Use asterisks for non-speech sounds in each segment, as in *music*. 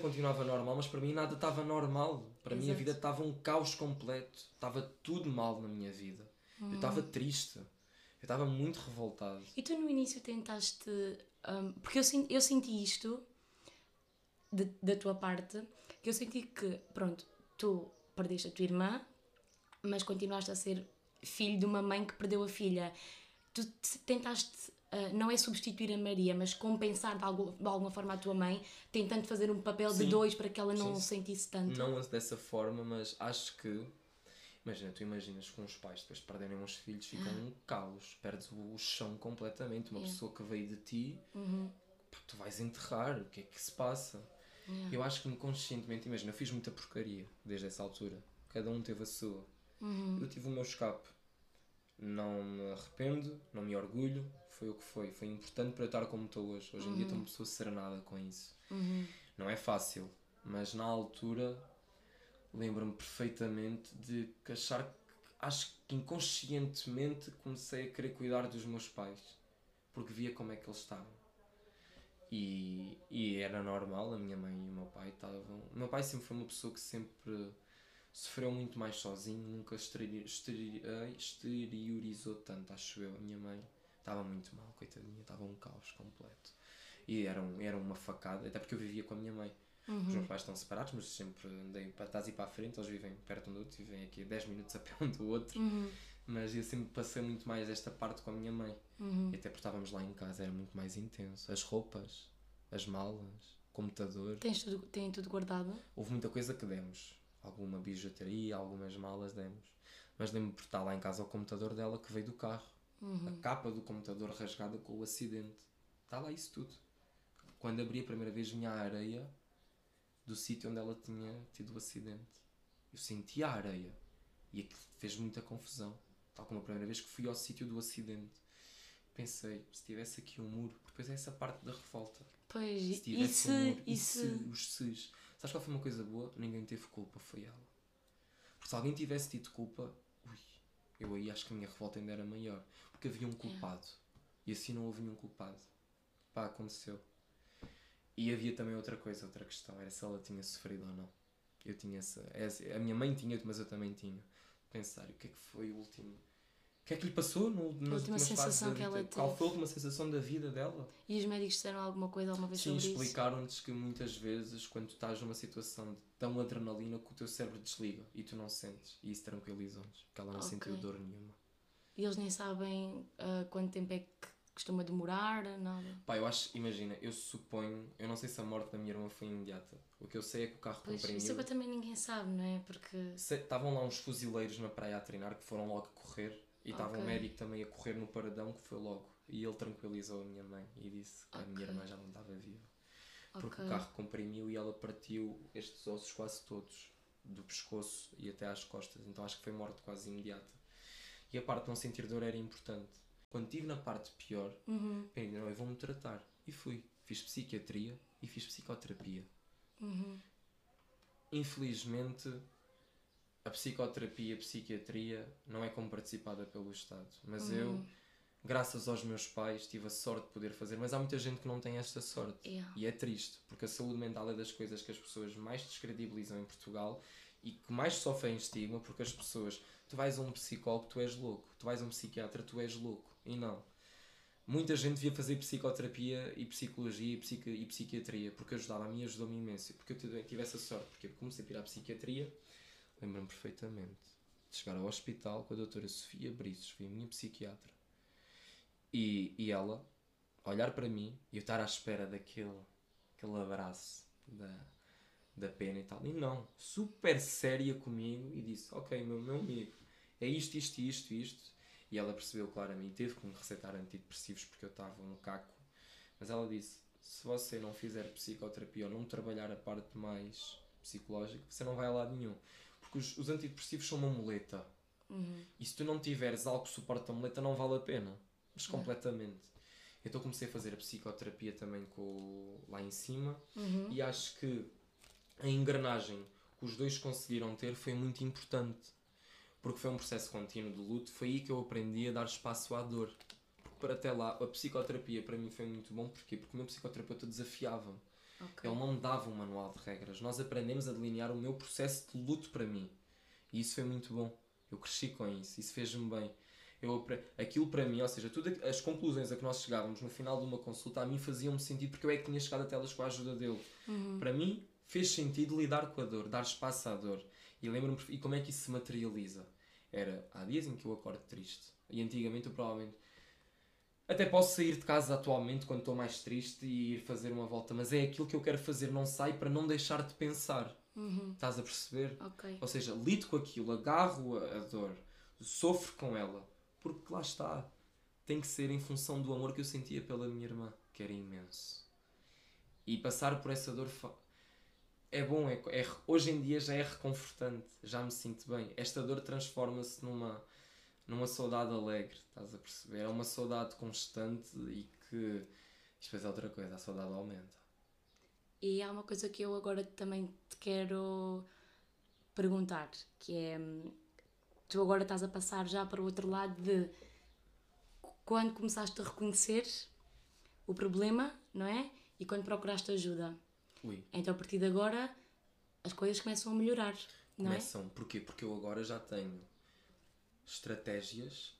continuava normal, mas para mim nada estava normal. Para mim a vida estava um caos completo. Estava tudo mal na minha vida. Eu estava triste. Eu estava muito revoltado. E tu no início tentaste. hum, porque eu, eu senti isto de- da tua parte, que eu senti que, pronto, tu perdeste a tua irmã, mas continuaste a ser filho de uma mãe que perdeu a filha. Tu te- tentaste. Ah, não é substituir a Maria, mas compensar de, algo, de alguma forma a tua mãe, tentando fazer um papel de Sim. dois para que ela não Sim. sentisse tanto. Não dessa forma, mas acho que. Imagina, tu imaginas com os pais, depois de perderem uns filhos, ficam um caos. Perdes o chão completamente. Uma Yeah. pessoa que veio de ti, Uhum. pá, tu vais enterrar. O que é que se passa? Yeah. Eu acho que inconscientemente, imagina, eu fiz muita porcaria desde essa altura. Cada um teve a sua. Uhum. Eu tive o meu escape. Não me arrependo, não me orgulho. Foi o que foi. Foi importante para eu estar como estou hoje. Hoje em dia estou uma pessoa serenada com isso. Uhum. Não é fácil, mas na altura lembro-me perfeitamente de achar que acho que inconscientemente comecei a querer cuidar dos meus pais porque via como é que eles estavam. E, e era normal, a minha mãe e o meu pai estavam. O meu pai sempre foi uma pessoa que sempre sofreu muito mais sozinho, nunca exterior, exterior, ai, exteriorizou tanto, acho eu. A minha mãe estava muito mal, coitadinha, estava um caos completo. E era, um, era uma facada, até porque eu vivia com a minha mãe. Os meus pais estão separados, mas sempre andei para trás e para a frente, eles vivem perto um do outro, vivem aqui a 10 minutos a pé um do outro. Uhum. Mas eu sempre passei muito mais esta parte com a minha mãe. Uhum. E até porque estávamos lá em casa, era muito mais intenso. As roupas, as malas, o computador. Tens tudo, tem tudo guardado? Houve muita coisa que demos. Alguma bijuteria, algumas malas demos. Mas lembro-me por estar lá em casa o computador dela que veio do carro. A capa do computador rasgada com o acidente. Está lá isso tudo. Quando abri a primeira vez vinha a areia do sítio onde ela tinha tido o acidente. Eu senti a areia. E aquilo fez muita confusão. Tal como a primeira vez que fui ao sítio do acidente. Pensei, se tivesse aqui um muro, depois é essa parte da revolta. Pois, Se e tivesse se, um muro, e e se, se os ses. Sabes qual foi uma coisa boa? Ninguém teve culpa, foi ela. Porque se alguém tivesse tido culpa, ui, eu aí acho que a minha revolta ainda era maior. Porque havia um culpado. E assim não houve nenhum culpado. Pá, aconteceu. E havia também outra coisa, outra questão, era se ela tinha sofrido ou não. Eu tinha essa. essa a minha mãe tinha, mas eu também tinha. Pensar, o que é que foi o último. Que é que lhe passou no, nas última sensação que ela vida? Qual teve. foi a última sensação da vida dela? e os médicos disseram alguma coisa alguma vez Sim, sobre isso? explicaram-nos que muitas vezes, quando estás numa situação de tão adrenalina, que o teu cérebro desliga e tu não sentes. E isso tranquilizou-nos, porque ela não Ok. sentiu dor nenhuma. E eles nem sabem ah, quanto tempo é que costuma demorar, nada. Pá, eu acho, imagina, eu suponho, eu não sei se a morte da minha irmã foi imediata. O que eu sei é que o carro Pois, comprimiu. isso agora também ninguém sabe, não é? Porque. Estavam lá uns fuzileiros na praia a treinar que foram logo correr e estava Ok. um médico também a correr no paradão que foi logo. E ele tranquilizou a minha mãe e disse que a minha irmã já não estava viva. Porque Ok. o carro comprimiu e ela partiu estes ossos quase todos, do pescoço e até às costas. Então acho que foi morte quase imediata. E a parte de não sentir dor era importante. Quando estive na parte pior, Uhum, pensei, não, eu vou-me tratar. E fui. Fiz psiquiatria e fiz psicoterapia. uhum. Infelizmente, a psicoterapia e a psiquiatria não é como participada pelo Estado. Mas eu, graças aos meus pais, tive a sorte de poder fazer. Mas há muita gente que não tem esta sorte. Yeah. E é triste, porque a saúde mental é das coisas que as pessoas mais descredibilizam em Portugal e que mais sofrem estigma, porque as pessoas, tu vais a um psicólogo, tu és louco, tu vais a um psiquiatra, tu és louco. E não. Muita gente devia fazer psicoterapia e psicologia e, psiqui- e psiquiatria, porque ajudava a mim, ajudou-me imenso. Porque eu tive essa sorte, porque comecei a ir à psiquiatria, lembro-me perfeitamente de chegar ao hospital com a doutora Sofia Brices, foi a minha psiquiatra. E, e ela olhar para mim e eu estar à espera daquele aquele abraço da, da pena e tal. E não, super séria comigo e disse: Ok, meu, meu amigo, é isto, isto, isto, isto. E ela percebeu claramente, teve que me receitar antidepressivos porque eu estava um caco. Mas ela disse: Se você não fizer psicoterapia ou não trabalhar a parte mais psicológica, você não vai a lado nenhum. Porque os, os antidepressivos são uma muleta. Uhum. E se tu não tiveres algo que suporte a muleta, não vale a pena. Mas completamente. Então comecei a fazer a psicoterapia também com lá em cima Uhum. e acho que a engrenagem que os dois conseguiram ter foi muito importante. Porque foi um processo contínuo de luto, foi aí que eu aprendi a dar espaço à dor. Porque para até lá, a psicoterapia para mim foi muito bom, porquê? Porque o meu psicoterapeuta desafiava-me. Ok. Ele não me dava um manual de regras. Nós aprendemos a delinear o meu processo de luto para mim. E isso foi muito bom. Eu cresci com isso. Isso fez-me bem. Eu, aquilo para mim, ou seja, todas as conclusões a que nós chegávamos no final de uma consulta, a mim faziam-me sentido porque eu é que tinha chegado até elas com a ajuda dele. Para mim, fez sentido lidar com a dor, dar espaço à dor. E lembro-me, e como é que isso se materializa? Era, há dias em que eu acordo triste. E antigamente eu provavelmente até posso sair de casa atualmente quando estou mais triste e ir fazer uma volta, mas é aquilo que eu quero fazer, não sai para não deixar de pensar. Estás a perceber? Ok. Ou seja, lido com aquilo, agarro a, dor, sofro com ela, porque lá está. Tem que ser em função do amor que eu sentia pela minha irmã, que era imenso. E passar por essa dor é bom, é, é- hoje em dia já é reconfortante, já me sinto bem. Esta dor transforma-se numa, numa saudade alegre, estás a perceber? É uma saudade constante e que. Isto depois é outra coisa, a saudade aumenta. E há uma coisa que eu agora também te quero perguntar, que é tu agora estás a passar já para o outro lado de quando começaste a reconhecer o problema, não é? E quando procuraste ajuda. Ui. Então a partir de agora as coisas começam a melhorar, não é? Começam. Porquê? Porque eu agora já tenho estratégias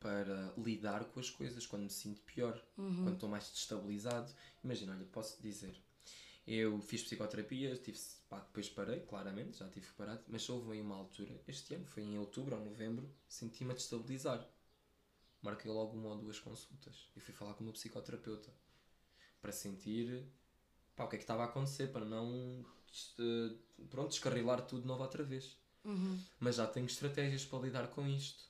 para lidar com as coisas quando me sinto pior, quando estou mais destabilizado. Imagina, olha, posso dizer, eu fiz psicoterapia, tive, pá, depois parei, claramente, já tive parar, mas houve aí uma altura, este ano, foi em outubro ou novembro, senti-me a destabilizar. Marquei logo uma ou duas consultas e fui falar com o meu psicoterapeuta para sentir pá, o que é que estava a acontecer, para não eh, pronto, descarrilar tudo de novo outra vez. Mas já tenho estratégias para lidar com isto,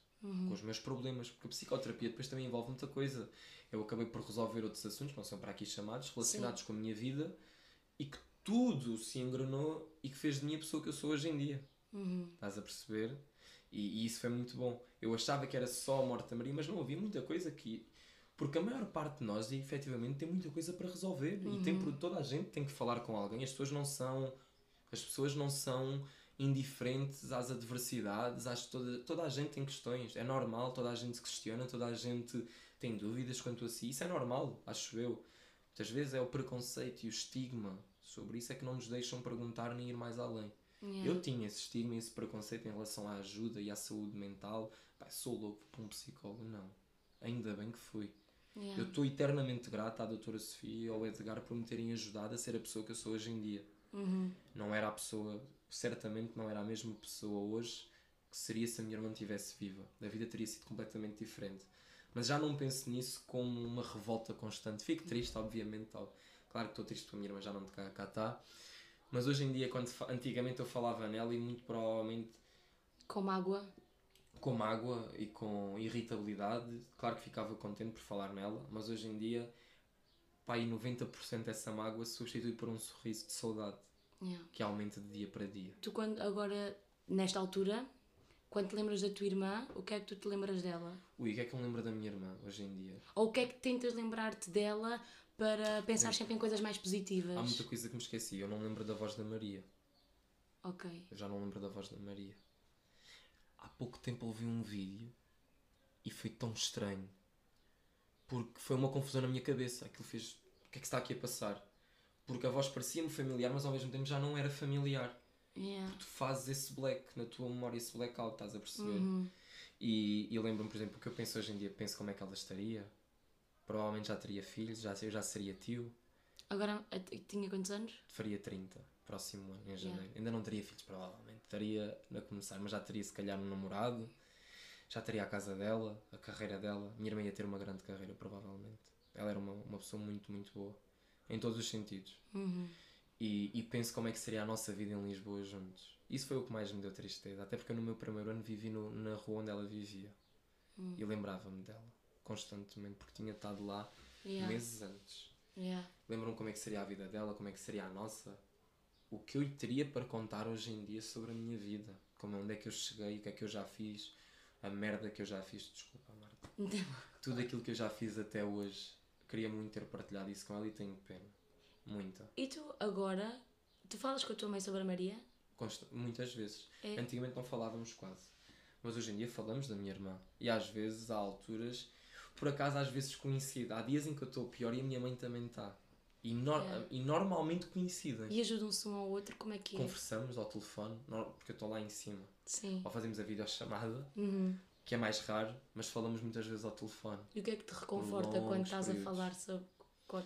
com os meus problemas, porque a psicoterapia depois também envolve muita coisa. Eu acabei por resolver outros assuntos, que não são para aqui chamados, relacionados com a minha vida e que tudo se engrenou e que fez de mim a pessoa que eu sou hoje em dia. Estás a perceber? E, e isso foi muito bom. Eu achava que era só a morte da Maria, mas não havia muita coisa aqui. Porque a maior parte de nós, efetivamente, tem muita coisa para resolver. E tem, por- toda a gente tem que falar com alguém. As pessoas não são. As pessoas não são indiferentes às adversidades. Às, toda, toda a gente tem questões. É normal, toda a gente se questiona, toda a gente tem dúvidas quanto a si. Isso é normal, acho eu. Muitas vezes é o preconceito e o estigma sobre isso é que não nos deixam perguntar nem ir mais além. Yeah. Eu tinha esse estigma e esse preconceito em relação à ajuda e à saúde mental. Pá, sou louco para um psicólogo, não. Ainda bem que fui. Yeah. Eu estou eternamente grato à doutora Sofia e ao Edgar por me terem ajudado a ser a pessoa que eu sou hoje em dia. Não era a pessoa, certamente não era a mesma pessoa hoje que seria se a minha irmã estivesse viva. A vida teria sido completamente diferente. Mas já não penso nisso como uma revolta constante. Fico triste, obviamente. tal. Claro que estou triste porque a minha irmã já não cá, cá está. Mas hoje em dia, quando antigamente eu falava nela e muito provavelmente Com mágoa. com mágoa e com irritabilidade, claro que ficava contente por falar nela, mas hoje em dia, pá, e 90% dessa mágoa se substitui por um sorriso de saudade, Yeah. que aumenta de dia para dia. Tu quando agora, nesta altura, quando te lembras da tua irmã, o que é que tu te lembras dela? Ui, o que é que eu me lembro da minha irmã hoje em dia? Ou o que é que tentas lembrar-te dela para pensar sempre em coisas mais positivas? Há muita coisa que me esqueci, eu não me lembro da voz da Maria. Ok. Eu já não lembro da voz da Maria. Há pouco tempo ouvi um vídeo e foi tão estranho. Porque foi uma confusão na minha cabeça. Aquilo fez. O que é que está aqui a passar? Porque a voz parecia-me familiar, mas ao mesmo tempo já não era familiar. Yeah. Tu fazes esse black na tua memória, esse blackout, estás a perceber? E, e eu lembro-me, por exemplo, o que eu penso hoje em dia, penso como é que ela estaria. Provavelmente já teria filhos, já, eu já seria tio. Agora tinha quantos anos? faria 30 próximo ano, em janeiro. Ainda não teria filhos, provavelmente. Estaria a começar, mas já teria se calhar um namorado, já teria a casa dela, a carreira dela. Minha irmã ia ter uma grande carreira, provavelmente. Ela era uma, uma pessoa muito, muito boa, em todos os sentidos. E, e penso como é que seria a nossa vida em Lisboa juntos. Isso foi o que mais me deu tristeza, até porque eu no meu primeiro ano vivi no- na rua onde ela vivia. E lembrava-me dela, constantemente, porque tinha estado lá Yeah. meses antes. Yeah. Lembram como é que seria a vida dela, como é que seria a nossa? O que eu lhe teria para contar hoje em dia sobre a minha vida? Como onde é que eu cheguei, o que é que eu já fiz, a merda que eu já fiz, desculpa Marta. Tudo aquilo que eu já fiz até hoje, queria muito ter partilhado isso com ela e tenho pena. Muita. E tu agora, tu falas com a tua mãe sobre a Maria? Consta- muitas vezes. É. Antigamente não falávamos quase. Mas hoje em dia falamos da minha irmã. E às vezes, há alturas, por acaso às vezes coincide. Há dias em que eu estou pior e a minha mãe também está. E, nor- Yeah. e normalmente coincidem. E ajudam-se um ao outro, como é que é? Conversamos ao telefone, porque eu estou lá em cima. Sim. Ou fazemos a videochamada, Uhum. Que é mais raro, mas falamos muitas vezes ao telefone. E o que é que te reconforta quando estás a períodos. falar sobre,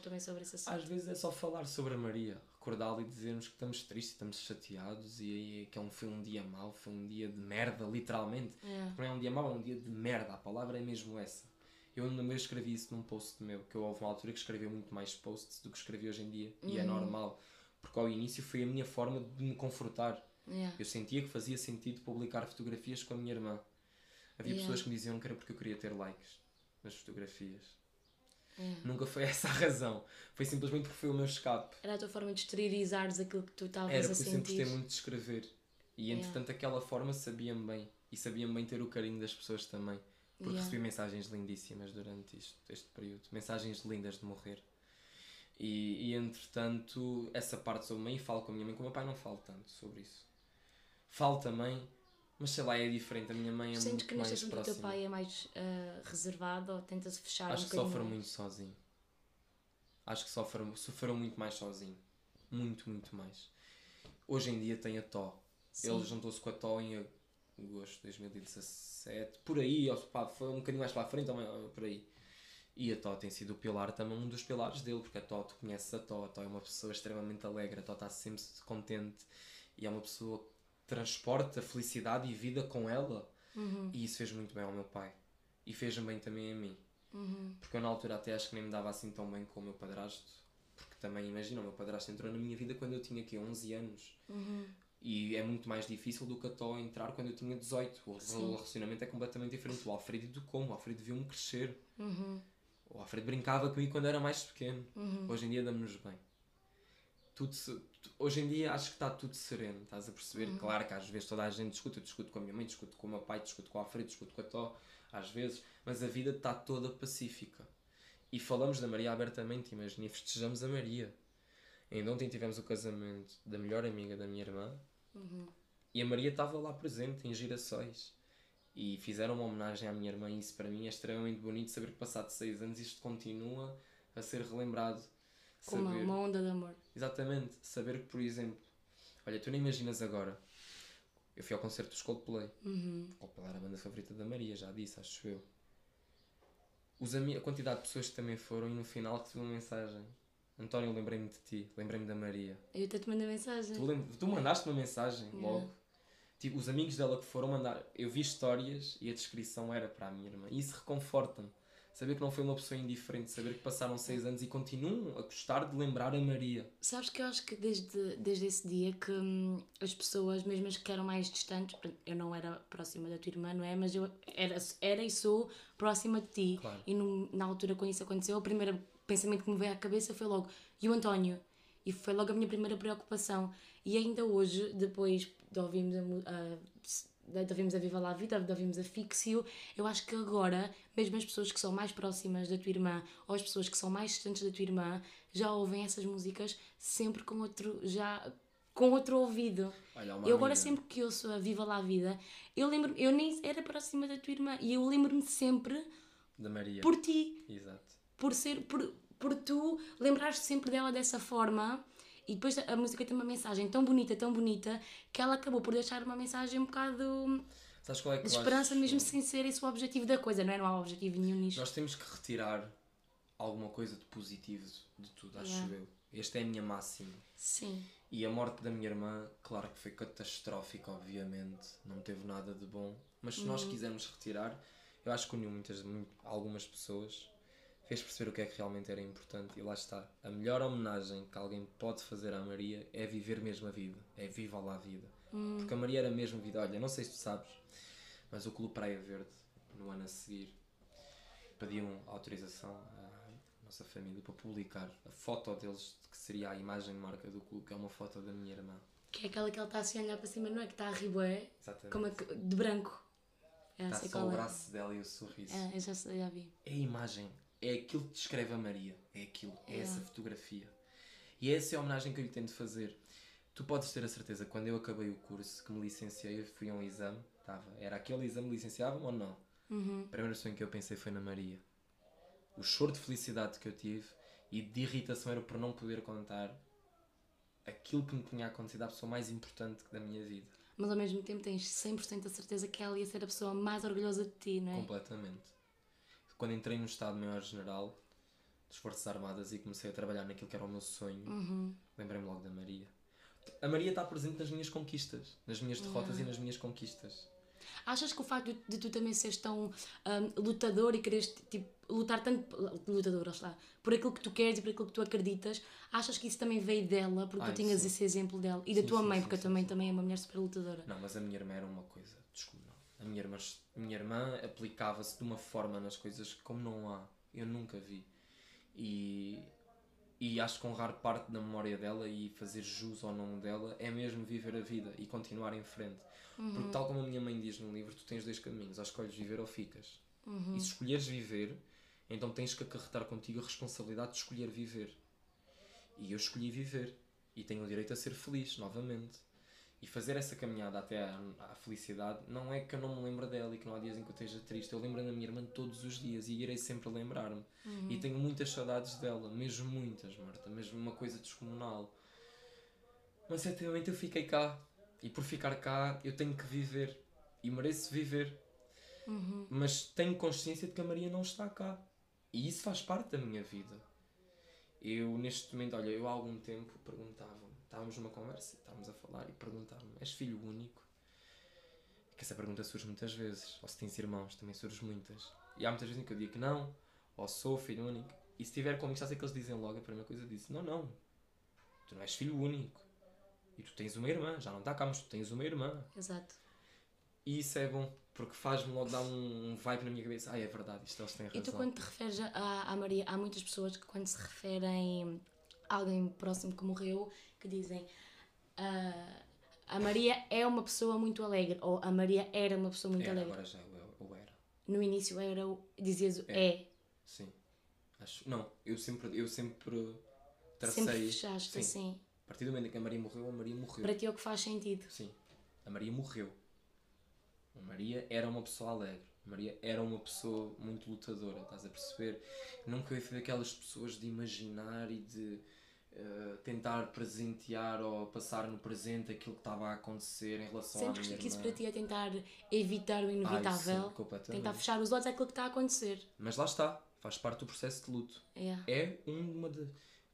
também sobre esse assunto? Às vezes é só falar sobre a Maria, recordá-la e dizermos que estamos tristes, estamos chateados e, e que é um, foi um dia mau, foi um dia de merda, literalmente. É. Não é um dia mau, é um dia de merda, a palavra é mesmo essa. Eu ainda mesmo escrevi isso num post meu, que eu houve uma altura que escrevia muito mais posts do que escrevi hoje em dia. E é normal, porque ao início foi a minha forma de me confortar. Yeah. Eu sentia que fazia sentido publicar fotografias com a minha irmã. Havia Yeah. pessoas que me diziam que era porque eu queria ter likes nas fotografias. Yeah. Nunca foi *laughs* essa a razão. Foi simplesmente porque foi o meu escape. Era a tua forma de exteriorizares aquilo que tu estavas Era a porque eu sempre sentir. gostei muito de escrever. E entretanto aquela forma sabia-me bem. E sabia-me bem ter o carinho das pessoas também. Porque recebi mensagens lindíssimas durante isto, este período. Mensagens lindas de morrer. E, e entretanto, essa parte sobre mim, falo com a minha mãe, com o meu pai não falo tanto sobre isso. Falo também, mas sei lá, é diferente. A minha mãe é Sentes muito que neste mais assunto o teu próxima. pai é mais ah, reservado ou tenta-se fechar Acho um que sofre mais? muito sozinho. Acho que sofre, sofreu muito mais sozinho. Muito, muito mais. Hoje em dia tem a Tó. Sim. Ele juntou-se com a Tó em agosto de 2017. Por aí, pá, foi um bocadinho mais para a frente, mais- por aí. E a Tó tem sido o pilar também, um dos pilares dele, porque a Tó, tu conheces a Tó, a Tó é uma pessoa extremamente alegre, a Tó está sempre contente e é uma pessoa que transporta felicidade e vida com ela. Uhum. E isso fez muito bem ao meu pai. E fez-me bem também a mim. Uhum. Porque eu na altura até acho que nem me dava assim tão bem com o meu padrasto. Porque também, imagina, o meu padrasto entrou na minha vida quando eu tinha aqui 11 anos. Uhum. E é muito mais difícil do que a Tó entrar quando eu tinha 18. O Sim. relacionamento é completamente diferente. O Alfredo educou-me, o Alfredo viu-me crescer. Uhum. O Alfredo brincava comigo quando era mais pequeno. Uhum. Hoje em dia damos-nos bem. Tudo se- hoje em dia acho que está tudo sereno, estás a perceber? Uhum. Claro que às vezes toda a gente discute, eu discuto com a minha mãe, discuto com o meu pai, discuto com o Alfredo, discuto com a Tó, às vezes, mas a vida está toda pacífica. E falamos da Maria abertamente, imagina, e festejamos a Maria. Ainda ontem tivemos o casamento da melhor amiga da minha irmã Uhum. e a Maria estava lá presente, em Girassóis. E fizeram uma homenagem à minha irmã e isso para mim é extremamente bonito saber que passado seis anos isto continua a ser relembrado. Uma, Saber- uma onda de amor. Exatamente, saber que, por exemplo, olha, tu nem imaginas agora. Eu fui ao concerto dos Coldplay. Uhum. Coldplay era a banda favorita da Maria, já disse, acho eu. Os a quantidade de pessoas que também foram e no final recebi uma mensagem. António, lembrei-me de ti, lembrei-me da Maria. Eu até te mandei mensagem. Tu, lem- tu mandaste uma mensagem Yeah. logo. Tipo, os amigos dela que foram mandar. Eu vi histórias e a descrição era para a minha irmã. E isso reconforta-me. Saber que não foi uma pessoa indiferente, saber que passaram seis anos e continuam a gostar de lembrar a Maria. Sabes que eu acho que desde, desde esse dia que hum, as pessoas, mesmo as que eram mais distantes, eu não era próxima da tua irmã, não é? Mas eu era, era e sou próxima de ti. Claro. E no- na altura quando isso aconteceu, o primeiro pensamento que me veio à cabeça foi logo, e o António? E foi logo a minha primeira preocupação. E ainda hoje, depois de ouvirmos a, a, de ouvirmos a Viva lá a Vida, de ouvirmos a Fixio, eu acho que agora, mesmo as pessoas que são mais próximas da tua irmã, ou as pessoas que são mais distantes da tua irmã, já ouvem essas músicas sempre com outro, já com outro ouvido. Olha, eu agora amiga- sempre que ouço a Viva lá a Vida, eu lembro eu nem era próxima da tua irmã, e eu lembro-me sempre Da Maria. por ti Exato. por ser por, por tu lembrares sempre dela dessa forma e depois a música tem uma mensagem tão bonita, tão bonita que ela acabou por deixar uma mensagem um bocado Sabes qual é de esperança acho? mesmo sem ser esse o objetivo da coisa, não é? Não há objetivo nenhum nisto. Nós temos que retirar alguma coisa de positivo de tudo, acho Yeah. eu. Esta é a minha máxima. Sim. E a morte da minha irmã, claro que foi catastrófica, obviamente, não teve nada de bom, mas se nós Uhum. quisermos retirar, eu acho que uniu muitas, muito- algumas pessoas, fez perceber o que é que realmente era importante e lá está. A melhor homenagem que alguém pode fazer à Maria é viver mesmo a vida, é viva lá a vida. Hum. Porque a Maria era mesmo vida. Olha, não sei se tu sabes, mas o Clube Praia Verde, no ano a seguir, pediam autorização à nossa família para publicar a foto deles, que seria a imagem de marca do clube, que é uma foto da minha irmã. Que é aquela que ele está assim a olhar para cima, não é? Que está a Exatamente. como que- de branco. É, Está só o é. braço dela e o sorriso. É, eu já, já vi. É a imagem, é aquilo que descreve a Maria, é aquilo, é Yeah. essa fotografia. E essa é a homenagem que eu lhe tento fazer. Tu podes ter a certeza, quando eu acabei o curso, que me licenciei, eu fui a um exame, estava, era aquele exame licenciava ou não? Uhum. A primeira em que eu pensei foi na Maria. O choro de felicidade que eu tive e de irritação era por não poder contar aquilo que me tinha acontecido à pessoa mais importante da minha vida. Mas ao mesmo tempo tens 100% a certeza que ela ia ser a pessoa mais orgulhosa de ti, não é? Completamente. Quando entrei no Estado-Maior General das Forças Armadas e comecei a trabalhar naquilo que era o meu sonho, Uhum. lembrei-me logo da Maria. A Maria está presente nas minhas conquistas, nas minhas derrotas e nas minhas conquistas. Achas que o facto de, de tu também seres tão hum, lutador e quereres tipo, lutar tanto. Lutador, lá. Por aquilo que tu queres e por aquilo que tu acreditas, achas que isso também veio dela, porque Ai, tu tinhas sim. esse exemplo dela? E da Sim, tua sim, mãe, porque a tua mãe também é uma mulher super lutadora. Não, mas a minha irmã era uma coisa descomunal. A minha irmã, minha irmã aplicava-se de uma forma nas coisas como não há. Eu nunca vi. E, e acho que honrar parte da memória dela e fazer jus ao nome dela é mesmo viver a vida e continuar em frente. Porque, tal como a minha mãe diz no livro, tu tens dois caminhos: ou escolhes viver ou ficas. E se escolheres viver, então tens que acarretar contigo a responsabilidade de escolher viver. E eu escolhi viver. E tenho o direito a ser feliz, novamente. E fazer essa caminhada até à, à felicidade não é que eu não me lembro dela e que não há dias em que eu esteja triste. Eu lembro da minha irmã todos os dias e irei sempre lembrar-me. E tenho muitas saudades dela, mesmo muitas, Marta, mesmo uma coisa descomunal. Mas certamente eu fiquei cá. E por ficar cá eu tenho que viver. E mereço viver. Mas tenho consciência de que a Maria não está cá. E isso faz parte da minha vida. Eu, neste momento, olha, eu há algum tempo perguntava-me, estávamos numa conversa, estávamos a falar e perguntava-me: és filho único? Que essa pergunta surge muitas vezes. Ou se tens irmãos, também surge muitas. E há muitas vezes em que eu digo que não, ou sou filho único. E se tiver a ser que eles dizem logo a primeira coisa: disse, não, não, tu não és filho único. E tu tens uma irmã, já não está cá, mas tu tens uma irmã. Exato. E isso é bom, porque faz-me logo dar um, um vibe na minha cabeça. Ah, é verdade, isto eles têm razão. E tu, quando te referes à, à Maria, há muitas pessoas que, quando se referem alguém próximo que morreu, que dizem "Ah, a Maria é uma pessoa muito alegre, ou a Maria era uma pessoa muito Era, alegre. agora já é ou era. No início era o. dizias o é. Sim. Acho, não, eu sempre, eu sempre tracei. Sempre fechaste sim. assim. A partir do momento em que a Maria morreu, a Maria morreu. Para ti é o que faz sentido. Sim. A Maria morreu. A Maria era uma pessoa alegre. A Maria era uma pessoa muito lutadora, estás a perceber? Nunca fui daquelas pessoas de imaginar e de eh, tentar presentear ou passar no presente aquilo que estava a acontecer em relação à Sempre minha que isso para ti é tentar evitar o inevitável, sim, completamente. tentar fechar os olhos àquilo que está a acontecer. Mas lá está, faz parte do processo de luto. É. é uma de,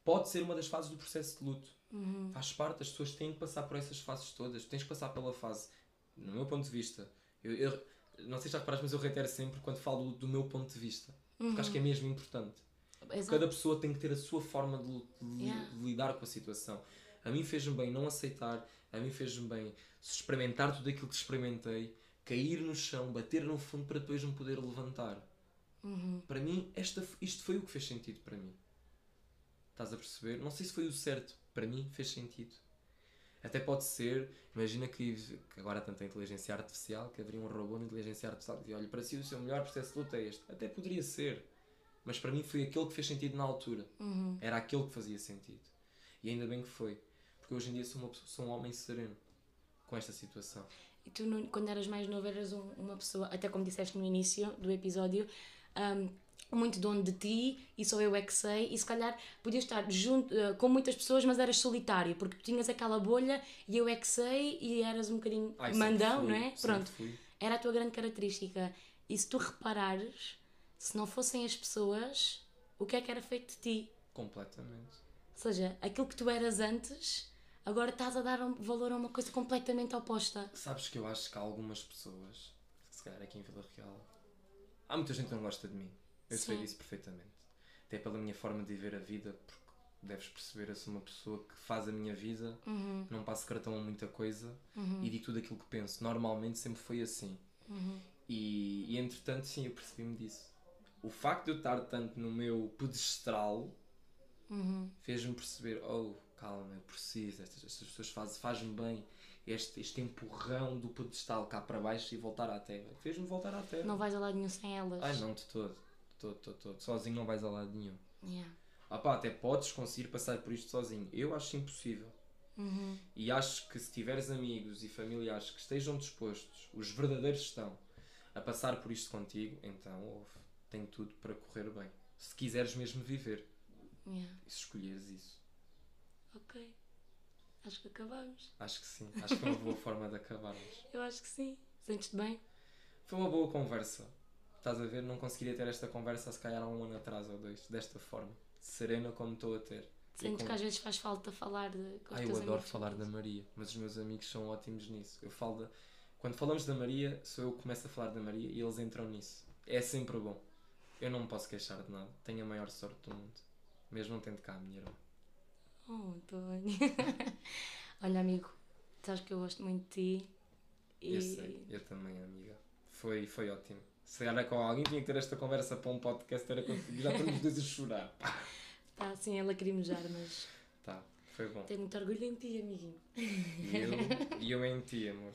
pode ser uma das fases do processo de luto. Uhum. Faz parte, as pessoas têm que passar por essas fases todas. Tens que passar pela fase, no meu ponto de vista. Eu, eu- não sei se já reparaste, mas eu reitero sempre quando falo do meu ponto de vista. Porque acho que é mesmo importante. Exato. Cada pessoa tem que ter a sua forma de, de Yeah. lidar com a situação. A mim fez-me bem não aceitar, a mim fez-me bem experimentar tudo aquilo que experimentei, cair no chão, bater no fundo para depois me poder levantar. Uhum. Para mim, esta, isto foi o que fez sentido para mim. Estás a perceber? Não sei se foi o certo, para mim fez sentido. Até pode ser, imagina que, que agora há tanta inteligência artificial que haveria um robô na inteligência artificial que dizia: Olha, para si o seu melhor processo de luta é este. Até poderia ser, mas para mim foi aquele que fez sentido na altura. Uhum. Era aquele que fazia sentido. E ainda bem que foi, porque hoje em dia sou, uma, sou um homem sereno com esta situação. E tu, quando eras mais novo, eras um- uma pessoa, até como disseste no início do episódio, um, muito dono de ti e só eu é que sei. E se calhar podias estar junto, eh, com muitas pessoas, mas eras solitário, porque tu tinhas aquela bolha e eu é que sei e eras um bocadinho Ai, mandão, fui, não é? Pronto, fui. era a tua grande característica. E se tu reparares, se não fossem as pessoas, o que é que era feito de ti? Completamente. Ou seja, aquilo que tu eras antes, agora estás a dar um valor a uma coisa completamente oposta. Sabes que eu acho que há algumas pessoas, se calhar aqui em Vila Real, há muita gente que não gosta de mim. Eu sei Sim. disso perfeitamente. Até pela minha forma de viver a vida, porque deves perceber, eu sou uma pessoa que faz a minha vida, Uhum. não passo cartão a muita coisa e digo tudo aquilo que penso. Normalmente sempre foi assim. Uhum. E, e entretanto, sim, eu percebi-me disso. O facto de eu estar tanto no meu pedestral Uhum. fez-me perceber, oh, calma, eu preciso, estas, estas pessoas fazem, faz-me bem este, este empurrão do pedestal cá para baixo e voltar à terra. Fez-me voltar à terra. Não vais a lado nenhum sem elas. Ai não, de todo, de todo, de todo, de todo. Sozinho não vais a lado nenhum. Yeah. Ah pá, até podes conseguir passar por isto sozinho. Eu acho impossível. Uhum. E acho que se tiveres amigos e familiares que estejam dispostos, os verdadeiros estão, a passar por isto contigo, então ouve, tem tudo para correr bem. Se quiseres mesmo viver. Yeah. E se escolheres isso. Ok. Acho que acabamos. Acho que sim. Acho que é uma boa *laughs* forma de acabarmos. Eu acho que sim. Sentes-te bem? Foi uma boa conversa. Estás a ver? Não conseguiria ter esta conversa se calhar há um ano atrás ou dois, desta forma. Serena como estou a ter. Sentes com- que às vezes faz falta falar de, com Ah, eu adoro falar da? Maria, mas os meus amigos são ótimos nisso. Eu falo da... Quando falamos da Maria, sou eu que começo a falar da Maria e eles entram nisso. É sempre bom. Eu não me posso queixar de nada. Tenho a maior sorte do mundo. Mesmo não tendo cá a minha irmã. Oh, António. *laughs* Olha, amigo, sabes que eu gosto muito de ti. E... Eu sei, eu também, amiga. Foi, foi ótimo. Se era com alguém tinha que ter esta conversa para um podcast, era contigo. Já estamos os dois a chorar. *laughs* Está assim a lacrimejar, mas Tá, foi bom. tenho muito orgulho em ti, amiguinho. E eu, e eu em ti, amor.